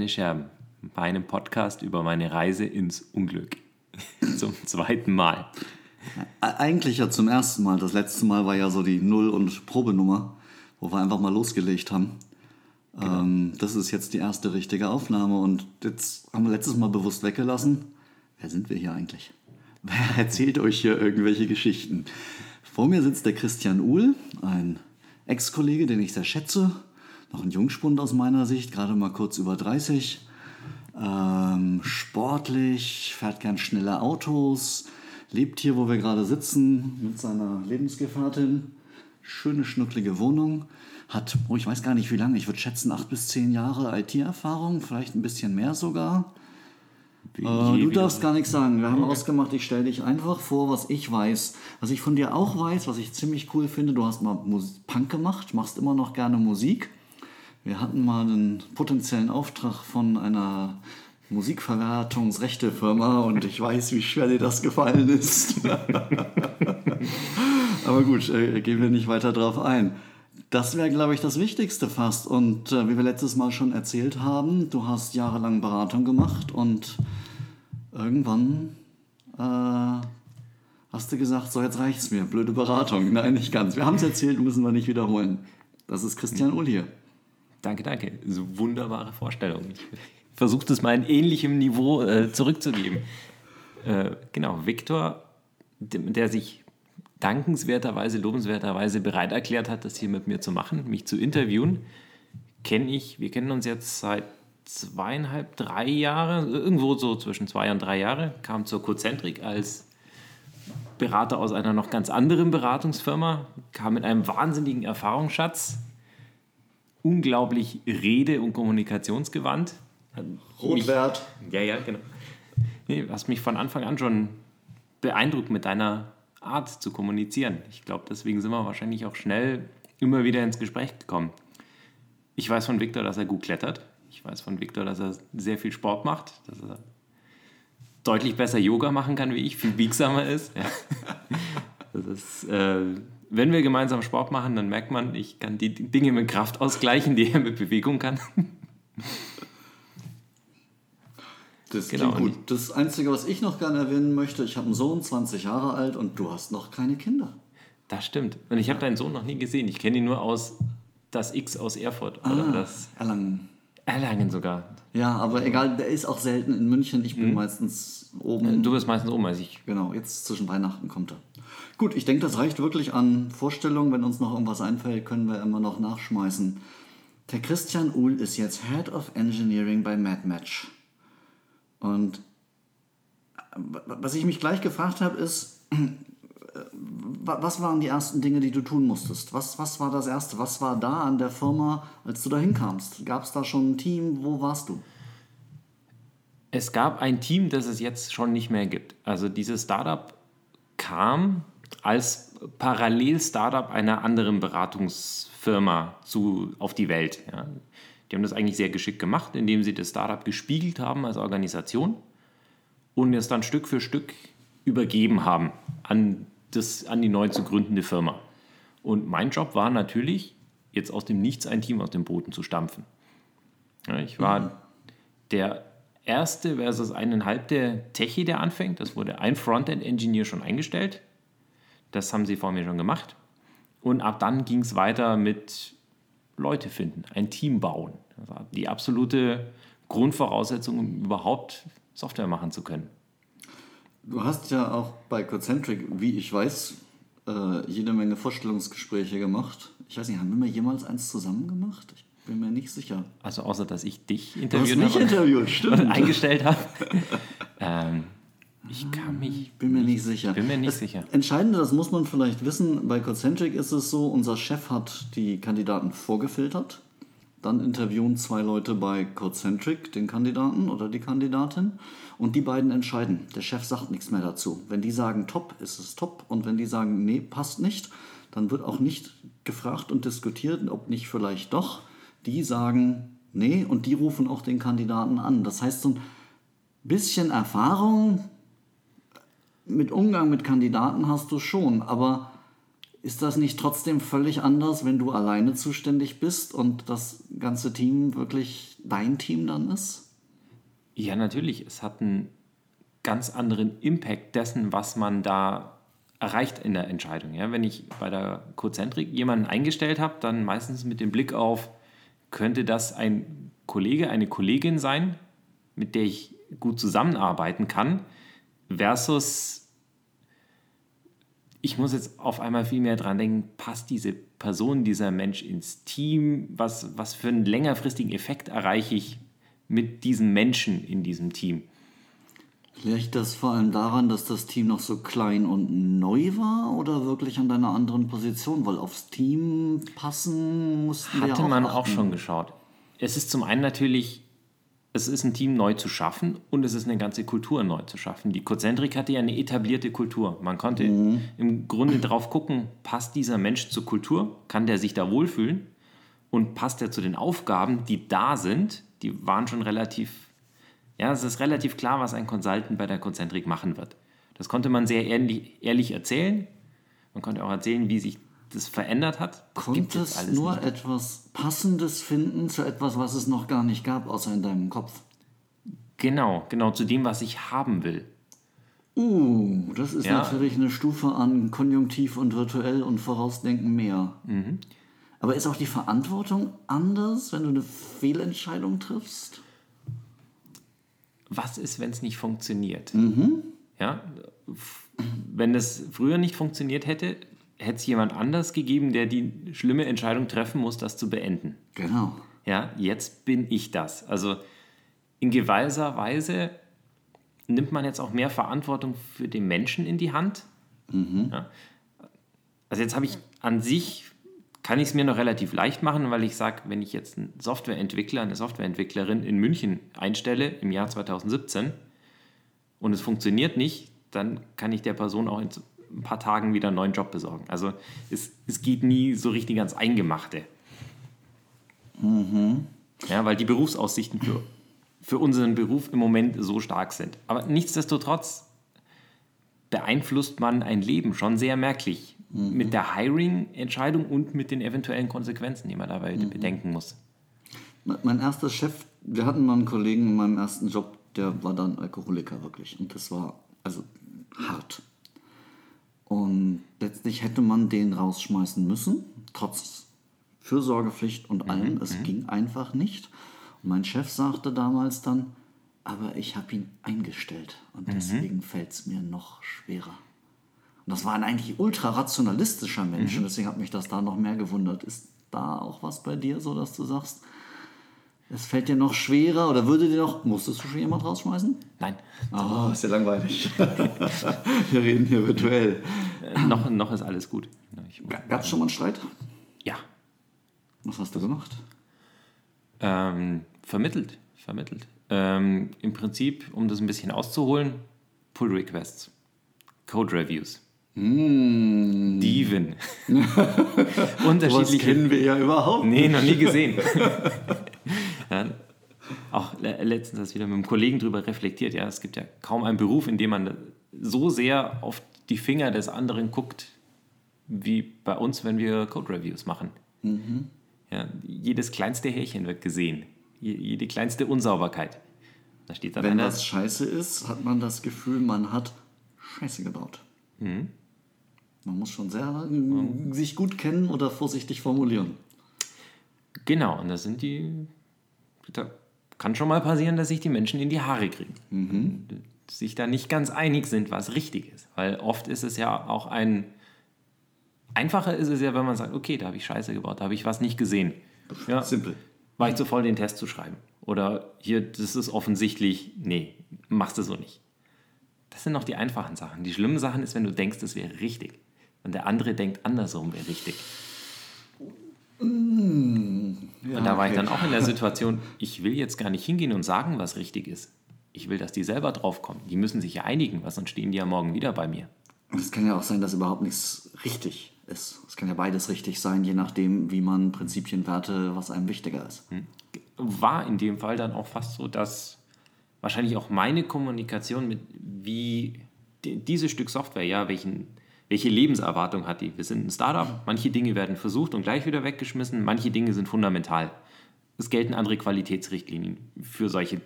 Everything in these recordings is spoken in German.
keine Scherben. Bei einem Podcast über meine Reise ins Unglück. zum zweiten Mal. Eigentlich ja zum ersten Mal. Das letzte Mal war ja so die Null- und Probenummer, wo wir einfach mal losgelegt haben. Genau. Ähm, das ist jetzt die erste richtige Aufnahme und jetzt haben wir letztes Mal bewusst weggelassen. Wer sind wir hier eigentlich? Wer erzählt euch hier irgendwelche Geschichten? Vor mir sitzt der Christian Uhl, ein Ex-Kollege, den ich sehr schätze. Noch ein Jungspund aus meiner Sicht, gerade mal kurz über 30. Ähm, sportlich, fährt gern schnelle Autos, lebt hier, wo wir gerade sitzen, mit seiner Lebensgefährtin. Schöne, schnucklige Wohnung. Hat, oh, ich weiß gar nicht wie lange, ich würde schätzen, acht bis zehn Jahre IT-Erfahrung, vielleicht ein bisschen mehr sogar. Äh, du darfst gar nichts sagen. Wir haben okay. ausgemacht, ich stelle dich einfach vor, was ich weiß. Was ich von dir auch weiß, was ich ziemlich cool finde, du hast mal Musik, Punk gemacht, machst immer noch gerne Musik. Wir hatten mal einen potenziellen Auftrag von einer Musikverwertungsrechtefirma und ich weiß, wie schwer dir das gefallen ist. Aber gut, äh, gehen wir nicht weiter drauf ein. Das wäre, glaube ich, das Wichtigste fast. Und äh, wie wir letztes Mal schon erzählt haben, du hast jahrelang Beratung gemacht und irgendwann äh, hast du gesagt, so jetzt reicht's mir, blöde Beratung. Nein, nicht ganz. Wir haben es erzählt, müssen wir nicht wiederholen. Das ist Christian Uhl hier. Danke, danke. So wunderbare Vorstellung. Ich versuche das mal in ähnlichem Niveau äh, zurückzugeben. Äh, genau, Viktor, der sich dankenswerterweise, lobenswerterweise bereit erklärt hat, das hier mit mir zu machen, mich zu interviewen, kenne ich, wir kennen uns jetzt seit zweieinhalb, drei Jahren, irgendwo so zwischen zwei und drei Jahre, kam zur Cozentrik als Berater aus einer noch ganz anderen Beratungsfirma, kam mit einem wahnsinnigen Erfahrungsschatz, unglaublich rede- und kommunikationsgewandt. Rotwert. Ja, ja, genau. Nee, hast mich von Anfang an schon beeindruckt mit deiner Art zu kommunizieren. Ich glaube, deswegen sind wir wahrscheinlich auch schnell immer wieder ins Gespräch gekommen. Ich weiß von Viktor, dass er gut klettert. Ich weiß von Viktor, dass er sehr viel Sport macht, dass er deutlich besser Yoga machen kann wie ich, viel biegsamer ist. Ja. Das ist äh, wenn wir gemeinsam Sport machen, dann merkt man, ich kann die Dinge mit Kraft ausgleichen, die er mit Bewegung kann. Das genau. gut. Das Einzige, was ich noch gerne erwähnen möchte, ich habe einen Sohn, 20 Jahre alt, und du hast noch keine Kinder. Das stimmt. Und ich habe deinen Sohn noch nie gesehen. Ich kenne ihn nur aus das X aus Erfurt. Oder ah, das Erlangen. Erlangen sogar. Ja, aber egal, der ist auch selten in München. Ich bin hm. meistens oben. Du bist meistens oben als ich. Genau, jetzt zwischen Weihnachten kommt er. Gut, ich denke, das reicht wirklich an Vorstellungen. Wenn uns noch irgendwas einfällt, können wir immer noch nachschmeißen. Der Christian Uhl ist jetzt Head of Engineering bei MadMatch. Und äh, was ich mich gleich gefragt habe, ist, äh, was waren die ersten Dinge, die du tun musstest? Was, was war das Erste? Was war da an der Firma, als du da hinkamst? Gab es da schon ein Team? Wo warst du? Es gab ein Team, das es jetzt schon nicht mehr gibt. Also dieses Startup kam als Parallel-Startup einer anderen Beratungsfirma zu, auf die Welt. Ja. Die haben das eigentlich sehr geschickt gemacht, indem sie das Startup gespiegelt haben als Organisation und es dann Stück für Stück übergeben haben an, das, an die neu zu gründende Firma. Und mein Job war natürlich, jetzt aus dem Nichts ein Team aus dem Boden zu stampfen. Ja, ich war mhm. der erste versus eineinhalbte Techie, der anfängt. Das wurde ein Frontend-Engineer schon eingestellt. Das haben sie vor mir schon gemacht. Und ab dann ging es weiter mit Leute finden, ein Team bauen. Also die absolute Grundvoraussetzung, um überhaupt Software machen zu können. Du hast ja auch bei Concentric, wie ich weiß, äh, jede Menge Vorstellungsgespräche gemacht. Ich weiß nicht, haben wir jemals eins zusammen gemacht? Ich bin mir nicht sicher. Also außer, dass ich dich interviewt habe. interviewt, stimmt. eingestellt habe. ähm, ich kann mich. Bin mir nicht sicher. Bin mir nicht das sicher. Entscheidende, das muss man vielleicht wissen, bei Concentric ist es so, unser Chef hat die Kandidaten vorgefiltert. Dann interviewen zwei Leute bei Concentric den Kandidaten oder die Kandidatin und die beiden entscheiden. Der Chef sagt nichts mehr dazu. Wenn die sagen top, ist es top und wenn die sagen nee, passt nicht, dann wird auch nicht gefragt und diskutiert, ob nicht vielleicht doch. Die sagen nee und die rufen auch den Kandidaten an. Das heißt, so ein bisschen Erfahrung mit Umgang mit Kandidaten hast du schon, aber ist das nicht trotzdem völlig anders, wenn du alleine zuständig bist und das ganze Team wirklich dein Team dann ist? Ja, natürlich. Es hat einen ganz anderen Impact dessen, was man da erreicht in der Entscheidung. Ja, wenn ich bei der Cozentrik jemanden eingestellt habe, dann meistens mit dem Blick auf, könnte das ein Kollege, eine Kollegin sein, mit der ich gut zusammenarbeiten kann, versus ich muss jetzt auf einmal viel mehr dran denken, passt diese Person, dieser Mensch ins Team, was, was für einen längerfristigen Effekt erreiche ich mit diesem Menschen in diesem Team. Liegt das vor allem daran, dass das Team noch so klein und neu war oder wirklich an deiner anderen Position? Weil aufs Team passen mussten Hatte wir auch man achten. auch schon geschaut. Es ist zum einen natürlich, es ist ein Team neu zu schaffen und es ist eine ganze Kultur neu zu schaffen. Die Cozentrik hatte ja eine etablierte Kultur. Man konnte im Grunde drauf gucken, passt dieser Mensch zur Kultur? Kann der sich da wohlfühlen? Und passt er zu den Aufgaben, die da sind? Die waren schon relativ ja, es ist relativ klar, was ein Consultant bei der Concentric machen wird. Das konnte man sehr ehrlich, ehrlich erzählen. Man konnte auch erzählen, wie sich das verändert hat. Konntest nur etwas Passendes finden zu etwas, was es noch gar nicht gab, außer in deinem Kopf. Genau, genau zu dem, was ich haben will. Uh, das ist Ja. natürlich eine Stufe an Konjunktiv und virtuell und Vorausdenken mehr. Mhm. Aber ist auch die Verantwortung anders, wenn du eine Fehlentscheidung triffst? Was ist, wenn es nicht funktioniert? Ja, f- wenn es früher nicht funktioniert hätte, hätte es jemand anders gegeben, der die schlimme Entscheidung treffen muss, das zu beenden. Genau. Ja, jetzt bin ich das. Also in gewisser Weise nimmt man jetzt auch mehr Verantwortung für den Menschen in die Hand. Ja. Also jetzt habe ich an sich, kann ich es mir noch relativ leicht machen, weil ich sage, wenn ich jetzt einen Softwareentwickler, eine Softwareentwicklerin in München einstelle im Jahr 2017 und es funktioniert nicht, dann kann ich der Person auch in ein paar Tagen wieder einen neuen Job besorgen. Also es, es geht nie so richtig ans Eingemachte. Ja, weil die Berufsaussichten für, für unseren Beruf im Moment so stark sind. Aber nichtsdestotrotz beeinflusst man ein Leben schon sehr merklich mit der Hiring-Entscheidung und mit den eventuellen Konsequenzen, die man dabei bedenken muss. Me- Mein erster Chef, wir hatten mal einen Kollegen in meinem ersten Job, der war dann Alkoholiker wirklich. Und das war also hart. Und letztlich hätte man den rausschmeißen müssen, trotz Fürsorgepflicht und allem. Es ging einfach nicht. Und mein Chef sagte damals dann, aber ich habe ihn eingestellt und deswegen fällt es mir noch schwerer. Und das war ein eigentlich ultra rationalistischer Mensch und deswegen hat mich das da noch mehr gewundert. Ist da auch was bei dir so, dass du sagst, es fällt dir noch schwerer oder würde dir noch, musstest du schon jemand rausschmeißen? Nein, Oh, ist ja langweilig. Wir reden hier virtuell. äh, noch, noch ist alles gut. Gab es schon mal einen Streit? ja, Was hast du gemacht? ähm, vermittelt, vermittelt. Ähm, Im Prinzip, um das ein bisschen auszuholen, Pull Requests, Code Reviews, Mm, Diven. was Unterschiedliche kennen wir ja überhaupt Nee, noch nie gesehen. ja, auch le- letztens das wieder mit einem Kollegen drüber reflektiert. Ja, es gibt ja kaum einen Beruf, in dem man so sehr auf die Finger des anderen guckt, wie bei uns, wenn wir Code Reviews machen. Ja, jedes kleinste Härchen wird gesehen. Je- Jede kleinste Unsauberkeit. Da steht dann Wenn einer, was scheiße ist, hat man das Gefühl, man hat Scheiße gebaut. Mhm. Man muss schon sehr äh, sich gut kennen oder vorsichtig formulieren. Genau, und das sind die. Da kann schon mal passieren, dass sich die Menschen in die Haare kriegen. Und Sich da nicht ganz einig sind, was richtig ist. Weil oft ist es ja auch ein. Einfacher ist es ja, wenn man sagt, okay, da habe ich Scheiße gebaut, da habe ich was nicht gesehen. Ja, Simpel. war ich zu voll, den Test zu schreiben. Oder hier, das ist offensichtlich, nee, machst du so nicht. Das sind noch die einfachen Sachen. Die schlimmen Sachen ist, wenn du denkst, das wäre richtig. Und der andere denkt, andersrum wäre richtig. Und da war ich dann auch in der Situation, ich will jetzt gar nicht hingehen und sagen, was richtig ist. Ich will, dass die selber draufkommen. Die müssen sich ja einigen, was sonst stehen die ja morgen wieder bei mir. Und es kann ja auch sein, dass überhaupt nichts richtig ist. Es kann ja beides richtig sein, je nachdem, wie man Prinzipien, Werte, was einem wichtiger ist. War in dem Fall dann auch fast so, dass wahrscheinlich auch meine Kommunikation mit wie die- dieses Stück Software, ja, welchen, Welche Lebenserwartung hat die? Wir sind ein Startup, manche Dinge werden versucht und gleich wieder weggeschmissen, manche Dinge sind fundamental. Es gelten andere Qualitätsrichtlinien für solche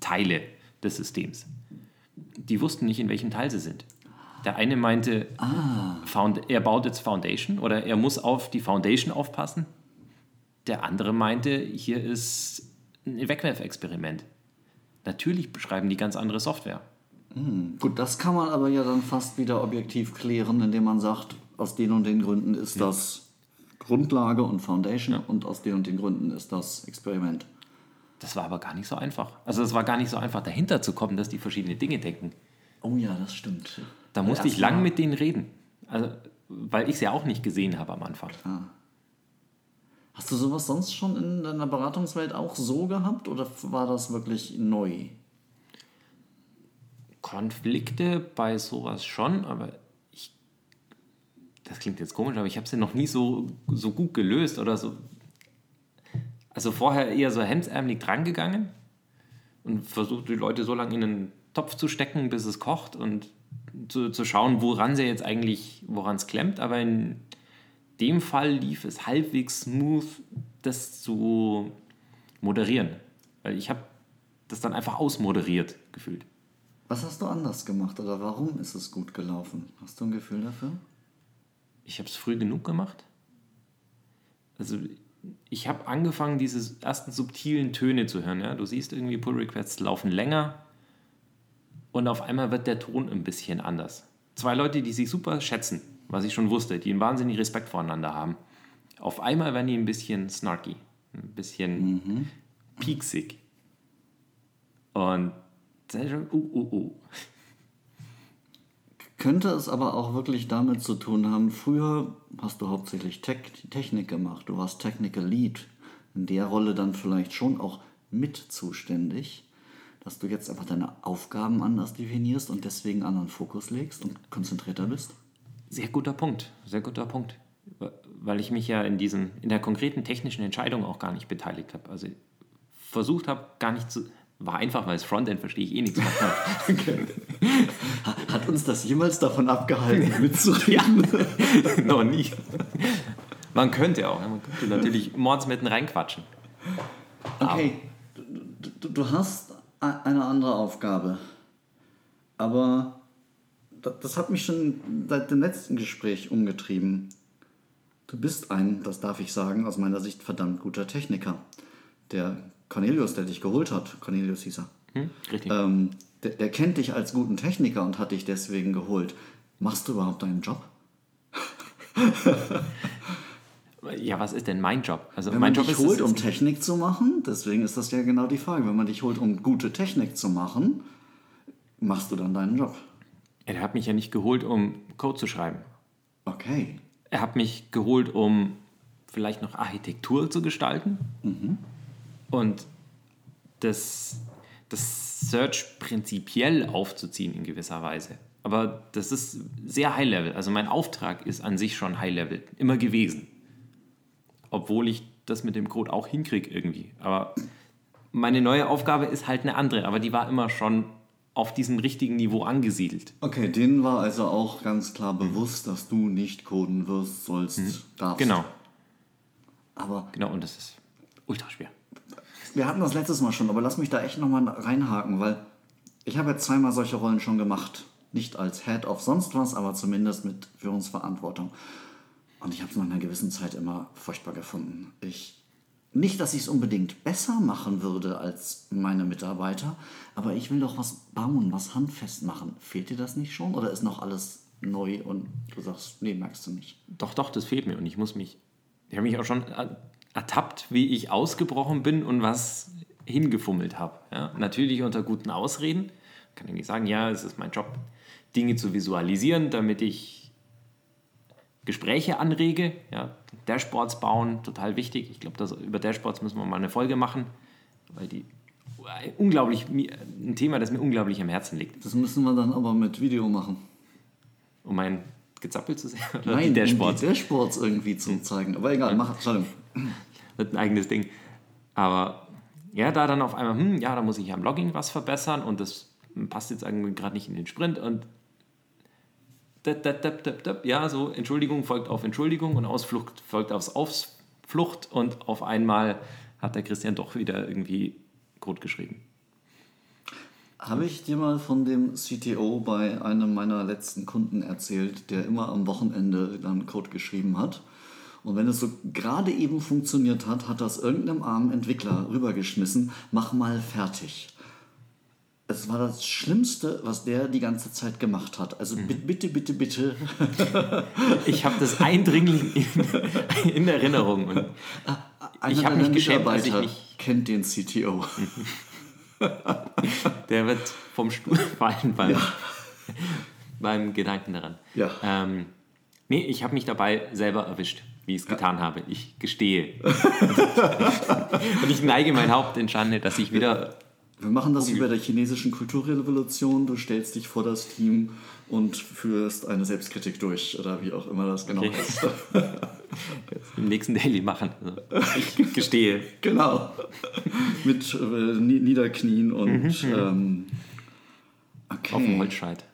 Teile des Systems. Die wussten nicht, in welchem Teil sie sind. Der eine meinte, Found, er baut jetzt Foundation oder er muss auf die Foundation aufpassen. Der andere meinte, hier ist ein Wegwerfexperiment. Natürlich beschreiben die ganz andere Software. Gut, das kann man aber ja dann fast wieder objektiv klären, indem man sagt, aus den und den Gründen ist das Grundlage und Foundation und aus den und den Gründen ist das Experiment. Das war aber gar nicht so einfach. Also es war gar nicht so einfach dahinter zu kommen, dass die verschiedene Dinge denken. Oh ja, das stimmt. Da musste ich lang mit denen reden. Also, weil ich es ja auch nicht gesehen habe am Anfang. Hast du sowas sonst schon in deiner Beratungswelt auch so gehabt oder war das wirklich neu? Konflikte bei sowas schon, aber ich. Das klingt jetzt komisch, aber ich habe sie noch nie so, so gut gelöst oder so. Also vorher eher so hemdsärmelig drangegangen und versucht, die Leute so lange in einen Topf zu stecken, bis es kocht und zu, zu schauen, woran sie jetzt eigentlich, woran es klemmt. Aber in dem Fall lief es halbwegs smooth, das zu moderieren. Weil ich habe das dann einfach ausmoderiert gefühlt. Was hast du anders gemacht oder warum ist es gut gelaufen? Hast du ein Gefühl dafür? Ich habe es früh genug gemacht. Also ich habe angefangen, diese ersten subtilen Töne zu hören. Ja? Du siehst irgendwie, Pull Requests laufen länger und auf einmal wird der Ton ein bisschen anders. Zwei Leute, die sich super schätzen, was ich schon wusste, die einen wahnsinnigen Respekt voreinander haben. Auf einmal werden die ein bisschen snarky, ein bisschen pieksig. Und dann schon, uh, uh, uh. Könnte es aber auch wirklich damit zu tun haben, früher hast du hauptsächlich Tech Technik gemacht, du warst Technical Lead, in der Rolle dann vielleicht schon auch mit zuständig, dass du jetzt einfach deine Aufgaben anders definierst und deswegen anderen Fokus legst und konzentrierter bist? Sehr guter Punkt, sehr guter Punkt. Weil ich mich ja in, diesem, in der konkreten technischen Entscheidung auch gar nicht beteiligt habe. Also versucht habe, gar nicht zu. War einfach, weil das Frontend verstehe ich eh nichts von. Hat uns das jemals davon abgehalten, mitzureden? Noch nie. Man könnte auch. Man könnte natürlich Mords mitten reinquatschen. Okay, du, du, hast eine andere Aufgabe, aber da- das hat mich schon seit dem letzten Gespräch umgetrieben. Du bist ein, das darf ich sagen, aus meiner Sicht verdammt guter Techniker. Der Cornelius, der dich geholt hat, Cornelius hieß er, Hm? Richtig. ähm, der, der kennt dich als guten Techniker und hat dich deswegen geholt. Machst du überhaupt deinen Job? Ja, was ist denn mein Job? Also Wenn mein man Job dich ist holt, um Technik zu machen, deswegen ist das ja genau die Frage. Wenn man dich holt, um gute Technik zu machen, machst du dann deinen Job. er hat mich ja nicht geholt, um Code zu schreiben. Okay. Er hat mich geholt, um vielleicht noch Architektur zu gestalten und das, das Search prinzipiell aufzuziehen in gewisser Weise. Aber das ist sehr High-Level. Also mein Auftrag ist an sich schon High-Level, immer gewesen. Obwohl ich das mit dem Code auch hinkriege irgendwie. Aber meine neue Aufgabe ist halt eine andere, aber die war immer schon auf diesem richtigen Niveau angesiedelt. Okay, denen war also auch ganz klar bewusst, dass du nicht coden wirst, sollst, darfst. Genau, Aber genau, und das ist ultra schwer. Wir hatten das letztes Mal schon, aber lass mich da echt nochmal reinhaken, weil ich habe jetzt zweimal solche Rollen schon gemacht. Nicht als Head of sonst was, aber zumindest mit Führungsverantwortung. Und ich habe es nach einer gewissen Zeit immer furchtbar gefunden. Ich, nicht, dass ich es unbedingt besser machen würde als meine Mitarbeiter, aber ich will doch was bauen, was handfest machen. Fehlt dir das nicht schon oder ist noch alles neu und du sagst, nee, merkst du nicht? Doch, doch, das fehlt mir und ich muss mich. Ich habe mich auch schon er- ertappt, wie ich ausgebrochen bin und was hingefummelt habe. Ja? Natürlich unter guten Ausreden. Kann ich nicht sagen, ja, es ist mein Job, Dinge zu visualisieren, damit ich Gespräche anrege. Ja? Dashboards bauen, total wichtig. Ich glaube, über Dashboards müssen wir mal eine Folge machen, weil die unglaublich ein Thema, das mir unglaublich am Herzen liegt. Das müssen wir dann aber mit Video machen. Um mein Gezappel zu sehen. Oder Nein, die Dashboards. um die Dashboards irgendwie zu zeigen. Aber egal, mach, Entschuldigung. Wird ein eigenes Ding. Aber ja, da dann auf einmal, hm, ja, da muss ich am Logging was verbessern und das passt jetzt irgendwie gerade nicht in den Sprint und ja, so Entschuldigung folgt auf Entschuldigung und Ausflucht folgt aufs Ausflucht und auf einmal hat der Christian doch wieder irgendwie Code geschrieben. Habe ich dir mal von dem CTO bei einem meiner letzten Kunden erzählt, der immer am Wochenende dann Code geschrieben hat? Und wenn es so gerade eben funktioniert hat, hat das irgendeinem armen Entwickler rübergeschmissen, mach mal fertig. Es war das Schlimmste, was der die ganze Zeit gemacht hat. Also mhm. bitte, bitte, bitte. ich habe das eindringlich in, in Erinnerung. Und ich habe mich geschämt, als ich mich kennt den CTO. der wird vom Stuhl fallen beim, ja. beim Gedanken daran. Ja. Ähm, nee, ich habe mich dabei selber erwischt, wie ich es ja. getan habe. Ich gestehe. Und ich neige mein Haupt in Schande, dass ich wieder wir machen das wie bei der chinesischen Kulturrevolution. Du stellst dich vor das Team und führst eine Selbstkritik durch oder wie auch immer das genau okay. ist. Im nächsten Daily machen. Also ich gestehe. genau. Mit äh, Niederknien und mhm. ähm, okay. auf dem Holzscheit.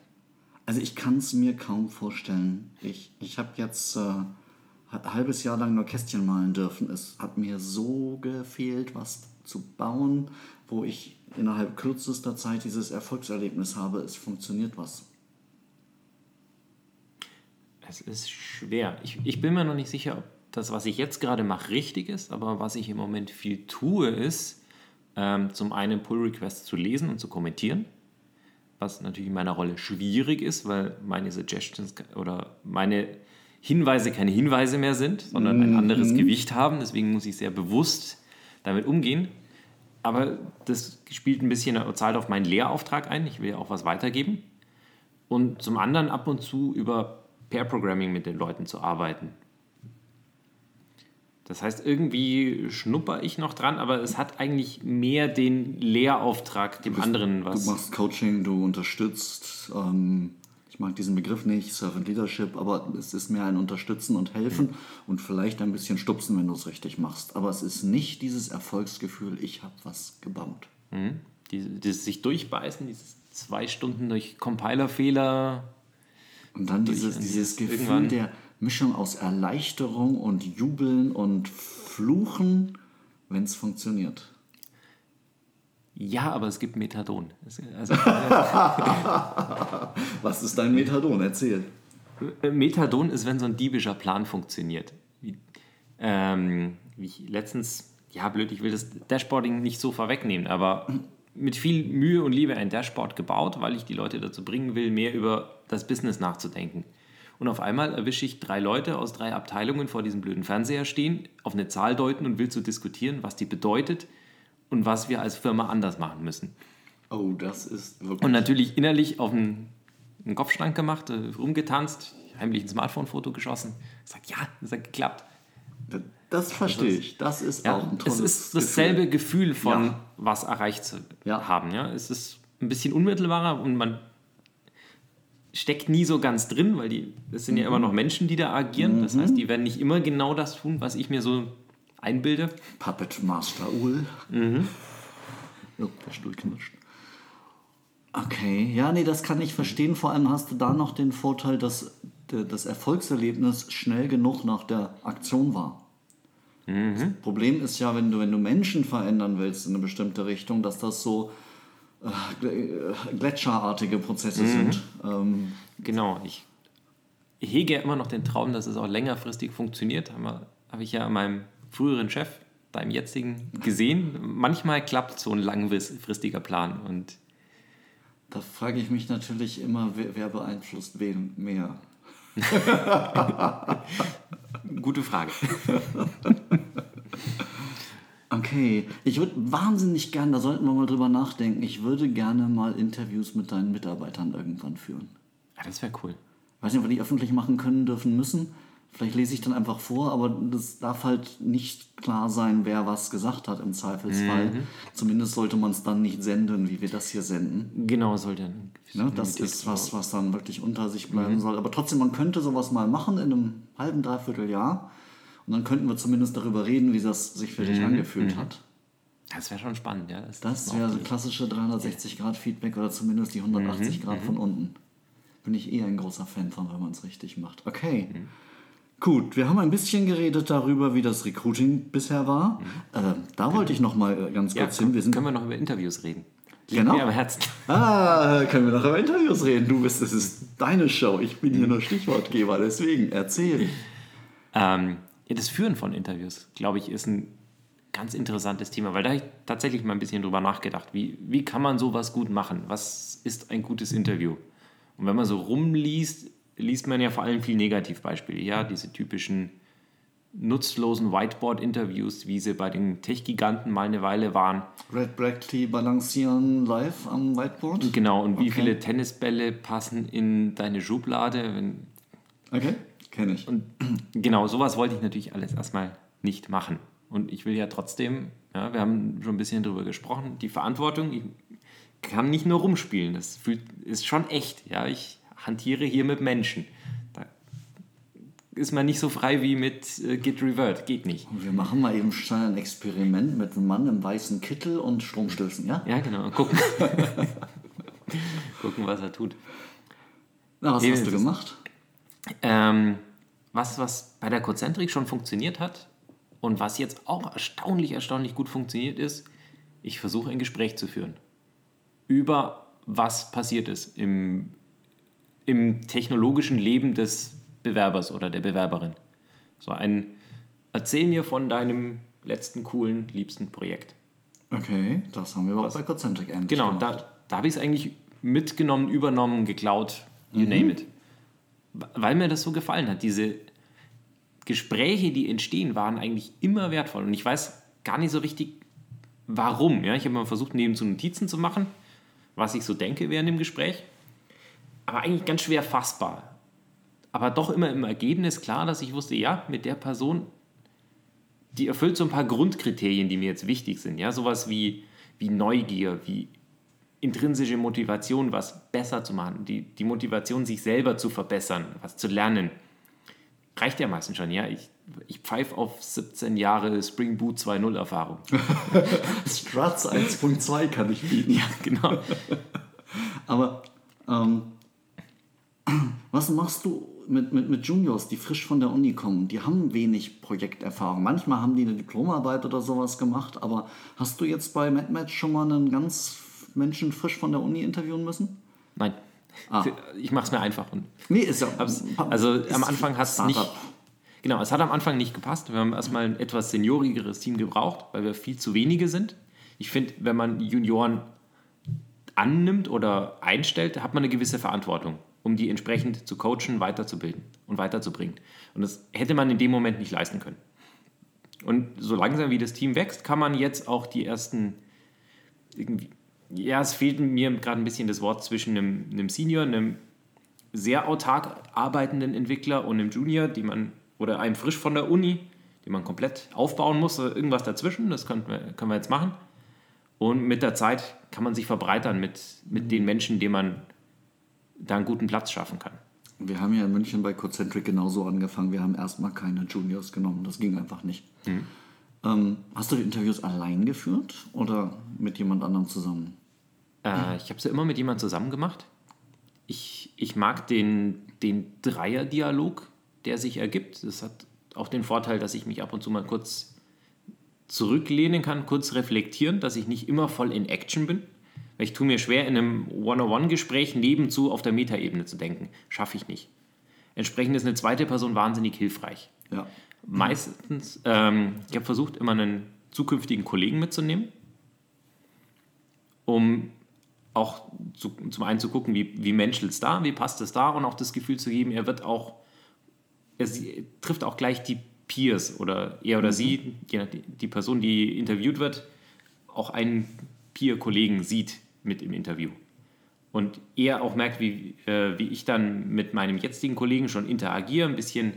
Also ich kann es mir kaum vorstellen. Ich, ich habe jetzt äh, ein halbes Jahr lang nur Kästchen malen dürfen. Es hat mir so gefehlt, was zu bauen, wo ich innerhalb kürzester Zeit dieses Erfolgserlebnis habe, es funktioniert was? Es ist schwer. Ich, ich bin mir noch nicht sicher, ob das, was ich jetzt gerade mache, richtig ist, aber was ich im Moment viel tue, ist ähm, zum einen Pull-Requests zu lesen und zu kommentieren, was natürlich in meiner Rolle schwierig ist, weil meine Suggestions oder meine Hinweise keine Hinweise mehr sind, sondern ein anderes mhm. Gewicht haben. Deswegen muss ich sehr bewusst damit umgehen aber das spielt ein bisschen, zahlt auf meinen Lehrauftrag ein. Ich will ja auch was weitergeben. Und zum anderen ab und zu über Pair-Programming mit den Leuten zu arbeiten. Das heißt, irgendwie schnupper ich noch dran, aber es hat eigentlich mehr den Lehrauftrag dem bist, anderen was. Du machst Coaching, du unterstützt. Ähm, ich mag diesen Begriff nicht, Servant Leadership, aber es ist mehr ein Unterstützen und Helfen und vielleicht ein bisschen stupsen, wenn du es richtig machst. Aber es ist nicht dieses Erfolgsgefühl, ich habe was gebaut. Mhm. Diese, dieses sich durchbeißen, dieses zwei Stunden durch Compilerfehler. Und dann dieses, dieses Gefühl irgendwann. der Mischung aus Erleichterung und Jubeln und Fluchen, wenn es funktioniert. Ja, aber es gibt Methadon. Also, Was ist dein Methadon? Erzähl. Äh, Methadon ist, wenn so ein diebischer Plan funktioniert. Wie, ähm, wie ich letztens, ja blöd, ich will das Dashboarding nicht so vorwegnehmen, aber mit viel Mühe und Liebe ein Dashboard gebaut, weil ich die Leute dazu bringen will, mehr über das Business nachzudenken. Und auf einmal erwische ich drei Leute aus drei Abteilungen vor diesem blöden Fernseher stehen, auf eine Zahl deuten und will zu diskutieren, was die bedeutet, und was wir als Firma anders machen müssen. Oh, das ist wirklich. Und natürlich innerlich auf einen, einen Kopfschrank gemacht, äh, rumgetanzt, heimlich ein Smartphone-Foto geschossen. Sagt, ja, das hat geklappt. Das verstehe ich. Das ist ja, auch ein tolles Es ist dasselbe Gefühl, Gefühl von ja. was erreicht zu ja. haben. Ja? Es ist ein bisschen unmittelbarer und man steckt nie so ganz drin, weil die, das sind mhm. ja immer noch Menschen, die da agieren. Das mhm. heißt, die werden nicht immer genau das tun, was ich mir so einbilde. Puppet Master Ul. Mhm. Oh, der Stuhl knirscht. Okay, ja, nee, das kann ich verstehen. Vor allem hast du da noch den Vorteil, dass das Erfolgserlebnis schnell genug nach der Aktion war. Mhm. Das Problem ist ja, wenn du, wenn du Menschen verändern willst in eine bestimmte Richtung, dass das so äh, gletscherartige Prozesse mhm. sind. Ähm, genau, ich hege ja immer noch den Traum, dass es auch längerfristig funktioniert. Habe hab ich ja in meinem früheren Chef, deinem jetzigen, gesehen. Manchmal klappt so ein langfristiger Plan und da frage ich mich natürlich immer, wer, wer beeinflusst wen mehr? Gute Frage. Okay, ich würde wahnsinnig gerne, da sollten wir mal drüber nachdenken, ich würde gerne mal Interviews mit deinen Mitarbeitern irgendwann führen. Ja, das wäre cool. Ich weiß nicht, ob wir die öffentlich machen können, dürfen, müssen. Vielleicht lese ich dann einfach vor, aber das darf halt nicht klar sein, wer was gesagt hat im Zweifelsfall. Mhm. Zumindest sollte man es dann nicht senden, wie wir das hier senden. Genau, sollte. Ne, das ist was, was dann wirklich unter sich bleiben mhm. soll. Aber trotzdem, man könnte sowas mal machen in einem halben, dreiviertel Jahr. Und dann könnten wir zumindest darüber reden, wie das sich für dich mhm. angefühlt mhm. hat. Das wäre schon spannend, ja. Das, das wäre so klassische 360-Grad-Feedback oder zumindest die 180 mhm. Grad mhm. von unten. bin ich eh ein großer Fan von, wenn man es richtig macht. Okay. Mhm. Gut, wir haben ein bisschen geredet darüber, wie das Recruiting bisher war. Mhm. Äh, da wollte ich noch mal ganz kurz ja, hin. Wir können wir noch über Interviews reden? Liegt genau. mir am Herzen. Ah, können wir noch über Interviews reden. Du bist, das ist deine Show. Ich bin hier nur Stichwortgeber, deswegen erzähl. Ähm, ja, das Führen von Interviews, glaube ich, ist ein ganz interessantes Thema, weil da habe ich tatsächlich mal ein bisschen drüber nachgedacht. Wie, wie kann man sowas gut machen? Was ist ein gutes Interview? Und wenn man so rumliest, liest man ja vor allem viel Negativbeispiele. Ja, diese typischen nutzlosen Whiteboard-Interviews, wie sie bei den Tech-Giganten mal eine Weile waren. Red Brackley balancieren live am Whiteboard? Genau, und wie viele Tennisbälle passen in deine Schublade? Okay, kenne ich. Und genau, sowas wollte ich natürlich alles erstmal nicht machen. Und ich will ja trotzdem, ja, wir haben schon ein bisschen darüber gesprochen, die Verantwortung, ich kann nicht nur rumspielen, das fühlt, ist schon echt. Ja, ich hantiere hier mit Menschen. Da ist man nicht so frei wie mit äh, Git Revert, geht nicht. Wir machen mal eben schnell ein Experiment mit einem Mann im weißen Kittel und Stromstößen, ja? Ja, genau. Gucken, gucken was er tut. Na, was Eben, hast du gemacht? Ähm, was, was bei der Cozentrik schon funktioniert hat und was jetzt auch erstaunlich, erstaunlich gut funktioniert ist, ich versuche ein Gespräch zu führen über was passiert ist im im technologischen Leben des Bewerbers oder der Bewerberin. So ein Erzähl mir von deinem letzten coolen, liebsten Projekt. Okay, das haben wir auch bei Concentric endlich Genau, gemacht. da, da habe ich es eigentlich mitgenommen, übernommen, geklaut, you mhm. name it. Weil mir das so gefallen hat. Diese Gespräche, die entstehen, waren eigentlich immer wertvoll. Und ich weiß gar nicht so richtig, warum. Ja? Ich habe mal versucht, neben zu Notizen zu machen, was ich so denke während dem Gespräch aber eigentlich ganz schwer fassbar. Aber doch immer im Ergebnis klar, dass ich wusste, ja, mit der Person, die erfüllt so ein paar Grundkriterien, die mir jetzt wichtig sind. Ja, sowas wie, wie Neugier, wie intrinsische Motivation, was besser zu machen, die, die Motivation, sich selber zu verbessern, was zu lernen. Reicht ja meistens schon, ja. Ich, ich pfeife auf 17 Jahre Spring Boot 2.0 Erfahrung. Struts 1.2 kann ich bieten. Ja, genau. Aber ähm, was machst du mit, mit, mit Juniors, die frisch von der Uni kommen? Die haben wenig Projekterfahrung. Manchmal haben die eine Diplomarbeit oder sowas gemacht, aber hast du jetzt bei MadMatch schon mal einen ganz Menschen frisch von der Uni interviewen müssen? Nein. Ah. Ich mache es mir einfach. Und nee, ist ja. Also ist am Anfang hat es nicht. Genau, es hat am Anfang nicht gepasst. Wir haben erstmal ein etwas seniorigeres Team gebraucht, weil wir viel zu wenige sind. Ich finde, wenn man Junioren annimmt oder einstellt, hat man eine gewisse Verantwortung um die entsprechend zu coachen, weiterzubilden und weiterzubringen. Und das hätte man in dem Moment nicht leisten können. Und so langsam wie das Team wächst, kann man jetzt auch die ersten, irgendwie, ja, es fehlt mir gerade ein bisschen das Wort zwischen einem, einem Senior, einem sehr autark arbeitenden Entwickler und einem Junior, die man, oder einem frisch von der Uni, den man komplett aufbauen muss, irgendwas dazwischen, das können wir, können wir jetzt machen. Und mit der Zeit kann man sich verbreitern mit, mit den Menschen, denen man da einen guten Platz schaffen kann. Wir haben ja in München bei Concentric genauso angefangen. Wir haben erstmal keine Juniors genommen. Das ging einfach nicht. Mhm. Ähm, hast du die Interviews allein geführt oder mit jemand anderem zusammen? Äh, ich habe sie immer mit jemand zusammen gemacht. Ich, ich mag den, den Dreier-Dialog, der sich ergibt. Das hat auch den Vorteil, dass ich mich ab und zu mal kurz zurücklehnen kann, kurz reflektieren, dass ich nicht immer voll in Action bin. Ich tue mir schwer, in einem One-on-One-Gespräch nebenzu auf der Metaebene zu denken. Schaffe ich nicht. Entsprechend ist eine zweite Person wahnsinnig hilfreich. Ja. Meistens, ähm, ich habe versucht, immer einen zukünftigen Kollegen mitzunehmen, um auch zu, zum einen zu gucken, wie, wie menschelt es da, wie passt es da und auch das Gefühl zu geben, er wird auch, er trifft auch gleich die Peers oder er oder mhm. sie, die Person, die interviewt wird, auch einen Peer-Kollegen sieht, mit im Interview. Und er auch merkt, wie, äh, wie ich dann mit meinem jetzigen Kollegen schon interagiere, ein bisschen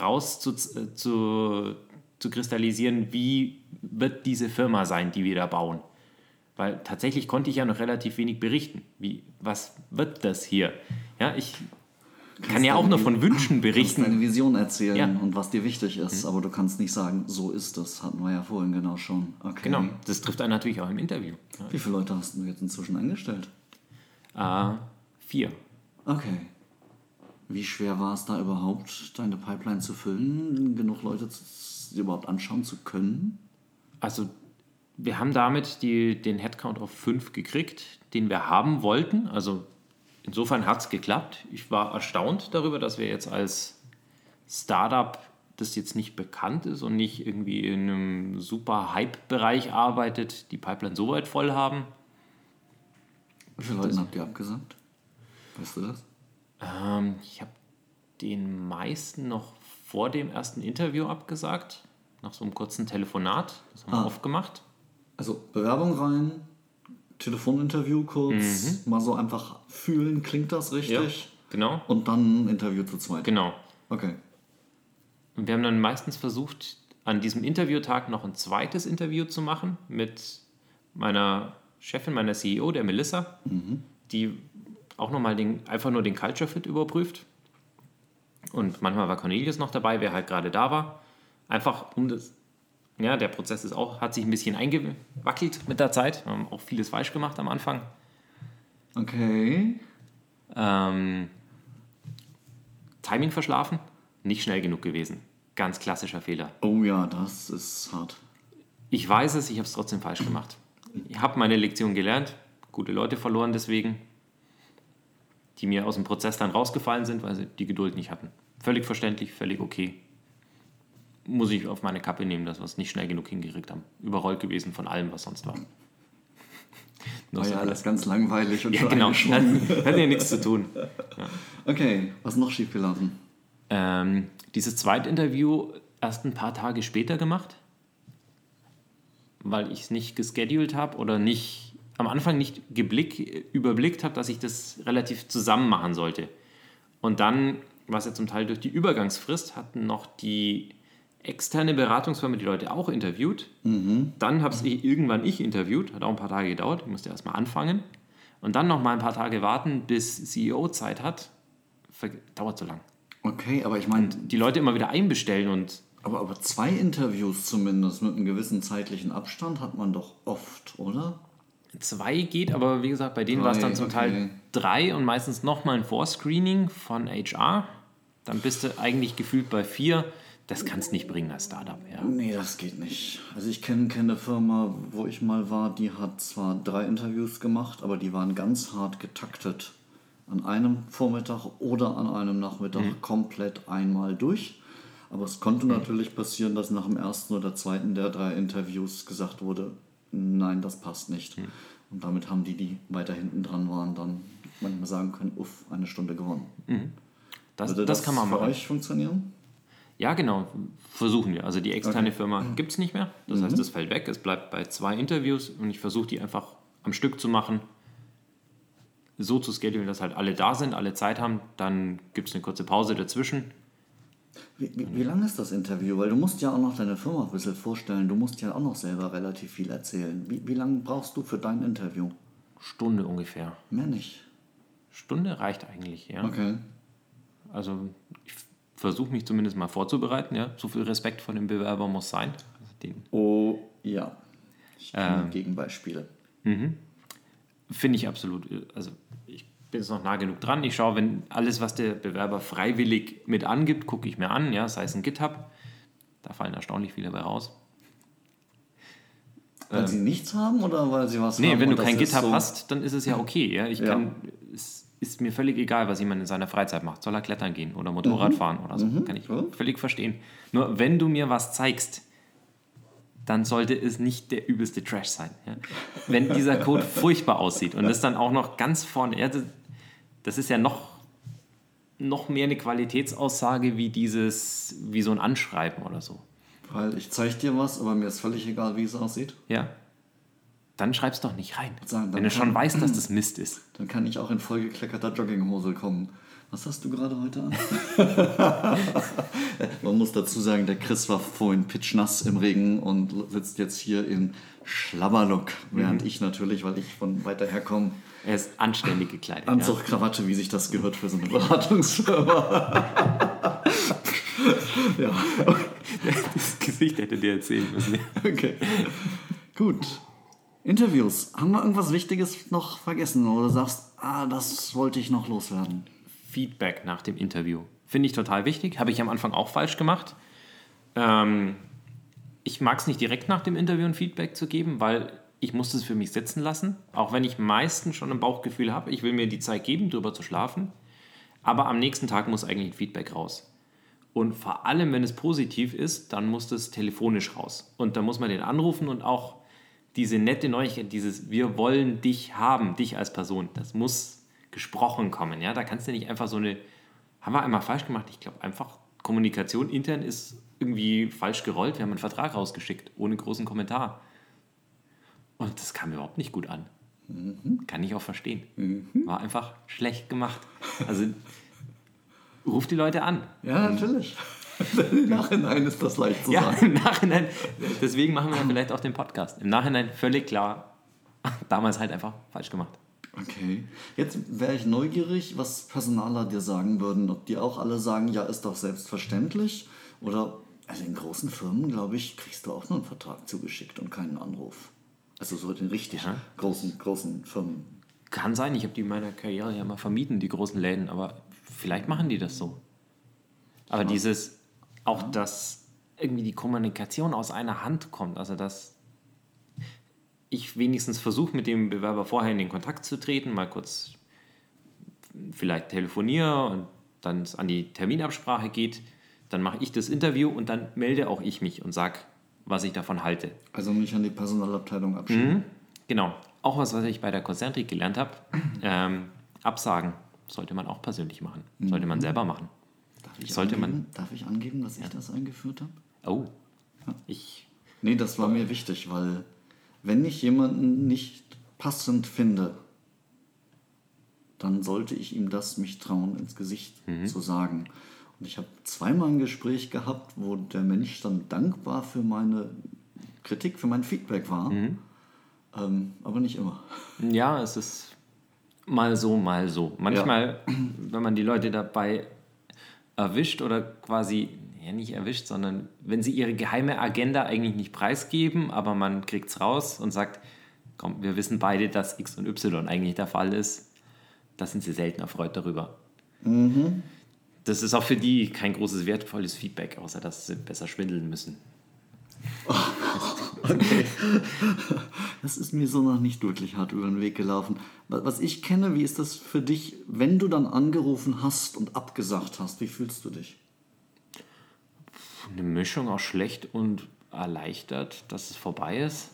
raus zu, äh, zu, zu kristallisieren, wie wird diese Firma sein, die wir da bauen. Weil tatsächlich konnte ich ja noch relativ wenig berichten. Wie, was wird das hier? Ja, ich kann ja auch nur von Wünschen berichten. Du deine Vision erzählen ja. und was dir wichtig ist, mhm. aber du kannst nicht sagen, so ist das, hatten wir ja vorhin genau schon. Okay. Genau, das trifft einen natürlich auch im Interview. Wie viele Leute hast du jetzt inzwischen eingestellt? Äh, vier. Okay. Wie schwer war es da überhaupt, deine Pipeline zu füllen, genug Leute zu, überhaupt anschauen zu können? Also wir haben damit die, den Headcount auf 5 gekriegt, den wir haben wollten. Also insofern hat es geklappt. Ich war erstaunt darüber, dass wir jetzt als Startup, das jetzt nicht bekannt ist und nicht irgendwie in einem super Hype-Bereich arbeitet, die Pipeline so weit voll haben. Wie viele Leute habt ihr abgesagt? Weißt du das? Ähm, ich habe den meisten noch vor dem ersten Interview abgesagt, nach so einem kurzen Telefonat. Das haben wir Ah. oft gemacht. Also Bewerbung rein, Telefoninterview kurz, mal so einfach fühlen, klingt das richtig? Genau, Und dann ein Interview zu zweit. genau. Okay. Und wir haben dann meistens versucht, an diesem Interviewtag noch ein zweites Interview zu machen mit meiner Chefin, meiner CEO, der Melissa, die auch nochmal den, einfach nur den Culture Fit überprüft. Und manchmal war Cornelius noch dabei, wer halt gerade da war. Einfach um das, ja, der Prozess ist auch, hat sich ein bisschen eingewackelt mit der Zeit. Wir haben auch vieles falsch gemacht am Anfang. Okay. Ähm, Timing verschlafen, nicht schnell genug gewesen. Ganz klassischer Fehler. Oh ja, das ist hart. Ich weiß es, ich habe es trotzdem falsch gemacht. Ich habe meine Lektion gelernt, gute Leute verloren deswegen, die mir aus dem Prozess dann rausgefallen sind, weil sie die Geduld nicht hatten. Völlig verständlich, völlig okay. Muss ich auf meine Kappe nehmen, dass wir es nicht schnell genug hingekriegt haben. Überrollt gewesen von allem, was sonst war. War ja alles ganz langweilig und ja, genau. Hat, hat ja nichts zu tun. Okay, was ist noch schiefgelaufen? Ähm, dieses zweite Interview erst ein paar Tage später gemacht, weil ich es nicht gescheduled habe oder nicht am Anfang nicht geblick, überblickt habe, dass ich das relativ zusammen machen sollte. Und dann, was ja zum Teil durch die Übergangsfrist, hatten noch die externe Beratungsfirma die Leute auch interviewt. Dann habe es irgendwann ich interviewt, hat auch ein paar Tage gedauert, ich musste erstmal anfangen. Und dann noch mal ein paar Tage warten, bis CEO Zeit hat. Dauert so lang Okay, aber ich meine, die Leute immer wieder einbestellen und aber, aber zwei Interviews zumindest mit einem gewissen zeitlichen Abstand hat man doch oft, oder? zwei geht, aber wie gesagt, bei denen war es dann zum okay. Teil drei und meistens nochmal ein Vorscreening von HR. Dann bist du eigentlich gefühlt bei vier. Das kannst nicht bringen als Startup. Ja. Nee, das geht nicht. Also ich kenne kenn eine Firma, wo ich mal war, die hat zwar drei Interviews gemacht, aber die waren ganz hart getaktet. An einem Vormittag oder an einem Nachmittag komplett einmal durch. Aber es konnte natürlich passieren, dass nach dem ersten oder zweiten der drei Interviews gesagt wurde, nein, das passt nicht. Und damit haben die, die weiter hinten dran waren, dann manchmal sagen können, uff, eine Stunde gewonnen. Das, Würde das kann man für machen. euch funktionieren? Ja, genau. Versuchen wir. Also die externe Okay. Firma gibt es nicht mehr. Das heißt, es fällt weg. Es bleibt bei zwei Interviews und ich versuche die einfach am Stück zu machen. So zu schedulen, dass halt alle da sind, alle Zeit haben. Dann gibt es eine kurze Pause dazwischen. Wie, wie, wie lang ist das Interview? Weil du musst ja auch noch deine Firma ein bisschen vorstellen. Du musst ja auch noch selber relativ viel erzählen. Wie, wie lange brauchst du für dein Interview? Stunde ungefähr. Mehr nicht. Stunde reicht eigentlich, ja. Okay. Also ich versuche mich zumindest mal vorzubereiten, ja. So viel Respekt vor dem Bewerber muss sein. Den Oh ja. Ich kenne Ähm. Gegenbeispiele. finde ich absolut. Also ich bin jetzt noch nah genug dran. Ich schaue, wenn alles, was der Bewerber freiwillig mit angibt, gucke ich mir an, ja, sei es ein GitHub. Da fallen erstaunlich viele bei raus. Weil sie nichts haben oder weil sie was ähm. Nee, haben? wenn du kein GitHub so- hast, dann ist es ja okay. Ja? Ich Ja. kann, es ist mir völlig egal, was jemand in seiner Freizeit macht. Soll er klettern gehen oder Motorrad fahren oder so. Kann ich gut. völlig verstehen. Nur wenn du mir was zeigst, dann sollte es nicht der übelste Trash sein. Ja? Wenn dieser Code furchtbar aussieht und das dann auch noch ganz vorne, ja, das, das ist ja noch, noch mehr eine Qualitätsaussage wie dieses, wie so ein Anschreiben oder so. Weil ich zeige dir was, aber mir ist völlig egal, wie es aussieht. Ja? Dann schreib's doch nicht rein. Sagen, wenn du schon weißt, dass das Mist ist. Dann kann ich auch in vollgekleckerter Jogginghose kommen. Was hast du gerade heute an? Man muss dazu sagen, der Chris war vorhin pitchnass im Regen und sitzt jetzt hier in Schlabberlook. Während Mhm. ich natürlich, weil ich von weiter her komme, Er ist anständig gekleidet. Anzug, Krawatte, wie sich das gehört für so eine Beratungsfirma. ja, Ja. Das Gesicht hätte dir erzählen müssen. okay. Gut. Interviews. Haben wir irgendwas Wichtiges noch vergessen? Oder sagst, ah, das wollte ich noch loswerden? Feedback nach dem Interview. Finde ich total wichtig. Habe ich am Anfang auch falsch gemacht. Ähm, ich mag es nicht direkt nach dem Interview ein Feedback zu geben, weil ich muss es für mich sitzen lassen. Auch wenn ich meistens schon ein Bauchgefühl habe. Ich will mir die Zeit geben, darüber zu schlafen. Aber am nächsten Tag muss eigentlich ein Feedback raus. Und vor allem, wenn es positiv ist, dann muss das telefonisch raus. Und dann muss man den anrufen und auch diese nette Neuigkeit, dieses Wir wollen dich haben, dich als Person, das muss gesprochen kommen. Ja? Da kannst du nicht einfach so eine, haben wir einmal falsch gemacht. Ich glaube einfach, Kommunikation intern ist irgendwie falsch gerollt. Wir haben einen Vertrag rausgeschickt, ohne großen Kommentar. Und das kam überhaupt nicht gut an. Mhm. Kann ich auch verstehen. Mhm. War einfach schlecht gemacht. Also ruft die Leute an. Ja, natürlich. Im Nachhinein ist das leicht zu ja, sagen. im Nachhinein. Deswegen machen wir vielleicht auch den Podcast. Im Nachhinein völlig klar. Damals halt einfach falsch gemacht. Okay. Jetzt wäre ich neugierig, was Personaler dir sagen würden. Ob die auch alle sagen, ja, ist doch selbstverständlich. Oder, also in großen Firmen, glaube ich, kriegst du auch nur einen Vertrag zugeschickt und keinen Anruf. Also so den richtig ja. großen, großen Firmen. Kann sein, ich habe die in meiner Karriere ja mal vermieden, die großen Läden, aber vielleicht machen die das so. Aber ja. dieses, auch ja. dass irgendwie die Kommunikation aus einer Hand kommt, also dass ich wenigstens versuche, mit dem Bewerber vorher in den Kontakt zu treten, mal kurz vielleicht telefoniere und dann es an die Terminabsprache geht, dann mache ich das Interview und dann melde auch ich mich und sage, was ich davon halte. Also mich an die Personalabteilung abschicken. Mhm, genau. Auch was, was ich bei der Concentrik gelernt habe. Ähm, Absagen sollte man auch persönlich machen. Mhm. Sollte man selber machen. Darf ich, sollte angeben, man, darf ich angeben, dass ich ja. das eingeführt habe? Oh. Ja. Ich. Nee, das war mir wichtig, weil wenn ich jemanden nicht passend finde, dann sollte ich ihm das mich trauen, ins Gesicht mhm. zu sagen. Und ich habe zweimal ein Gespräch gehabt, wo der Mensch dann dankbar für meine Kritik, für mein Feedback war. Mhm. Ähm, aber nicht immer. Ja, es ist mal so, mal so. Manchmal, ja. wenn man die Leute dabei erwischt oder quasi, ja nicht erwischt, sondern wenn sie ihre geheime Agenda eigentlich nicht preisgeben, aber man kriegt es raus und sagt, komm, wir wissen beide, dass X und Y eigentlich der Fall ist, da sind sie selten erfreut darüber. Mhm das ist auch für die kein großes wertvolles Feedback, außer dass sie besser schwindeln müssen. Okay. Das ist mir so noch nicht wirklich hart über den Weg gelaufen. Was ich kenne, wie ist das für dich, wenn du dann angerufen hast und abgesagt hast? Wie fühlst du dich? Eine Mischung aus schlecht und erleichtert, dass es vorbei ist.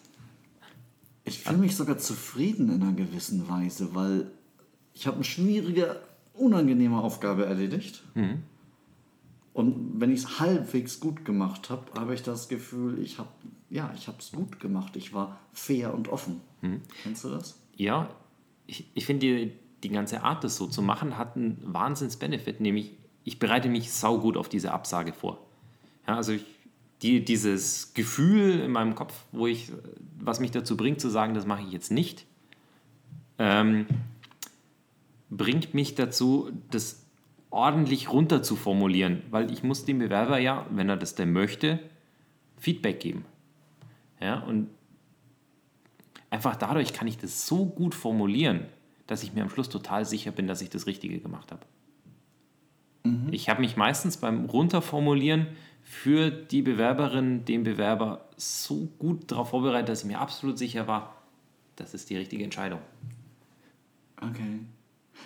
Ich fühle mich sogar zufrieden in einer gewissen Weise, weil ich habe eine schwierige unangenehme Aufgabe erledigt. Mhm. Und wenn ich es halbwegs gut gemacht habe, habe ich das Gefühl, ich habe ja, ich habe es gut gemacht. Ich war fair und offen. Mhm. Kennst du das? Ja, ich, ich finde die, die ganze Art, das so zu machen, hat einen Wahnsinns-Benefit, nämlich ich bereite mich saugut auf diese Absage vor. Ja, also ich, die, dieses Gefühl in meinem Kopf, wo ich, was mich dazu bringt zu sagen, das mache ich jetzt nicht, ähm, bringt mich dazu, das ordentlich runter zu formulieren, weil ich muss dem Bewerber ja, wenn er das denn möchte, Feedback geben. Ja, und einfach dadurch kann ich das so gut formulieren, dass ich mir am Schluss total sicher bin, dass ich das Richtige gemacht habe. Mhm. Ich habe mich meistens beim Runterformulieren für die Bewerberin, den Bewerber so gut darauf vorbereitet, dass ich mir absolut sicher war, das ist die richtige Entscheidung. Okay.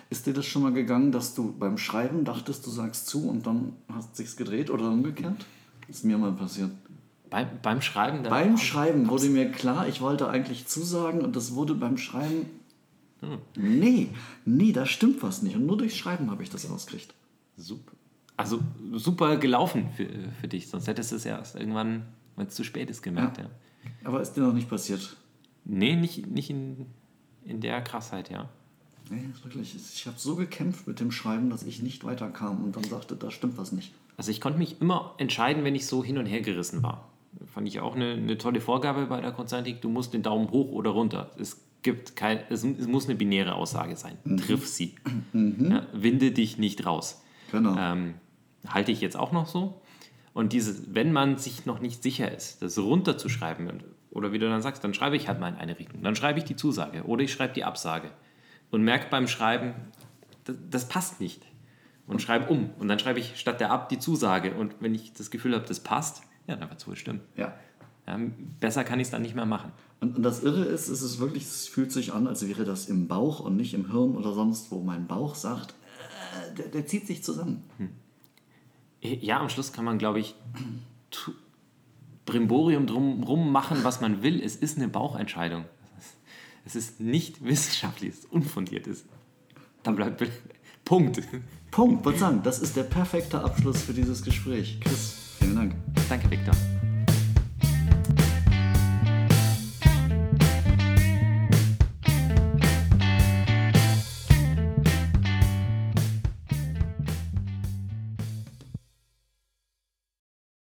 Ist dir das schon mal gegangen, dass du beim Schreiben dachtest, du sagst zu und dann hast sich's gedreht oder umgekehrt? Ist mir mal passiert. Beim, beim Schreiben? Beim Schreiben wurde mir klar, ich wollte eigentlich zusagen und das wurde beim Schreiben. Hm. Nee, nee, da stimmt was nicht. Und nur durchs Schreiben habe ich das rausgekriegt. Super. Also super gelaufen für, für dich, sonst hättest du es erst irgendwann, wenn es zu spät ist, gemerkt. Ja. ja. Aber ist dir noch nicht passiert? Nee, nicht, nicht in, in der Krassheit, ja. Nee, wirklich. Ich habe so gekämpft mit dem Schreiben, dass ich nicht weiterkam und dann sagte, da stimmt was nicht. Also ich konnte mich immer entscheiden, wenn ich so hin und her gerissen war. Fand ich auch eine, eine tolle Vorgabe bei der Konstantik. Du musst den Daumen hoch oder runter. Es gibt kein, es, es muss eine binäre Aussage sein. Mhm. Triff sie. Mhm. Ja, winde dich nicht raus. Genau. Ähm, halte ich jetzt auch noch so. Und dieses, wenn man sich noch nicht sicher ist, das runterzuschreiben, oder wie du dann sagst, dann schreibe ich halt mal in eine Richtung. Dann schreibe ich die Zusage oder ich schreibe die Absage und merkt beim Schreiben, das, das passt nicht. und schreibe um. Und dann schreibe ich statt der Ab die Zusage. Und wenn ich das Gefühl habe, das passt, ja, dann wird es wohl stimmen. Ja. Ja, besser kann ich es dann nicht mehr machen. Und, und das Irre ist, es ist wirklich, es fühlt sich an, als wäre das im Bauch und nicht im Hirn oder sonst wo. Mein Bauch sagt, äh, der, der zieht sich zusammen. Ja, am Schluss kann man, glaube ich, Brimborium drumherum machen, was man will. Es ist eine Bauchentscheidung. Es ist nicht wissenschaftlich, es ist unfundiert. Es da bleibt Punkt. Punkt, würde sagen, das ist der perfekte Abschluss für dieses Gespräch. Chris, vielen Dank. Danke, Viktor.